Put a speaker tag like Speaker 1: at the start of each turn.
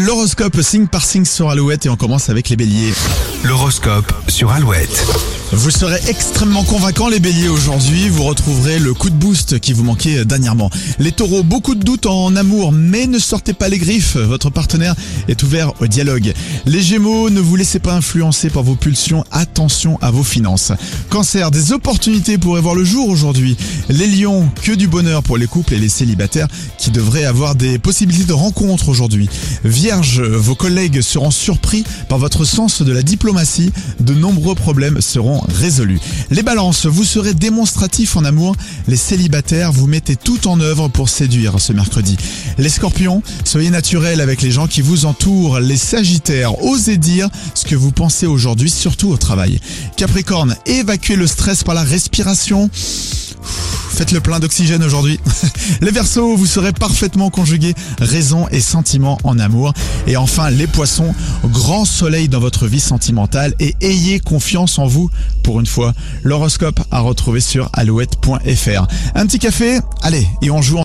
Speaker 1: l'horoscope signe par signe sur Alouette et on commence avec les béliers.
Speaker 2: L'horoscope sur Alouette.
Speaker 1: Vous serez extrêmement convaincants les béliers aujourd'hui, vous retrouverez le coup de boost qui vous manquait dernièrement. Les taureaux, beaucoup de doutes en amour, mais ne sortez pas les griffes, votre partenaire est ouvert au dialogue. Les gémeaux, ne vous laissez pas influencer par vos pulsions, attention à vos finances. Cancer, des opportunités pourraient voir le jour aujourd'hui. Les lions, que du bonheur pour les couples et les célibataires qui devraient avoir des possibilités de rencontre aujourd'hui. Vierge, vos collègues seront surpris par votre sens de la diplomatie, de nombreux problèmes seront résolus. Les balances, vous serez démonstratifs en amour, les célibataires, vous mettez tout en œuvre pour séduire ce mercredi. Les scorpions, soyez naturels avec les gens qui vous entourent, les sagittaires, osez dire ce que vous pensez aujourd'hui, surtout au travail. Capricorne, évacuez le stress par la respiration. Faites le plein d'oxygène aujourd'hui. Les Verseaux, vous serez parfaitement conjugués raison et sentiment en amour. Et enfin, les Poissons, grand soleil dans votre vie sentimentale et ayez confiance en vous pour une fois. L'horoscope à retrouver sur alouette.fr. Un petit café, allez, et on joue en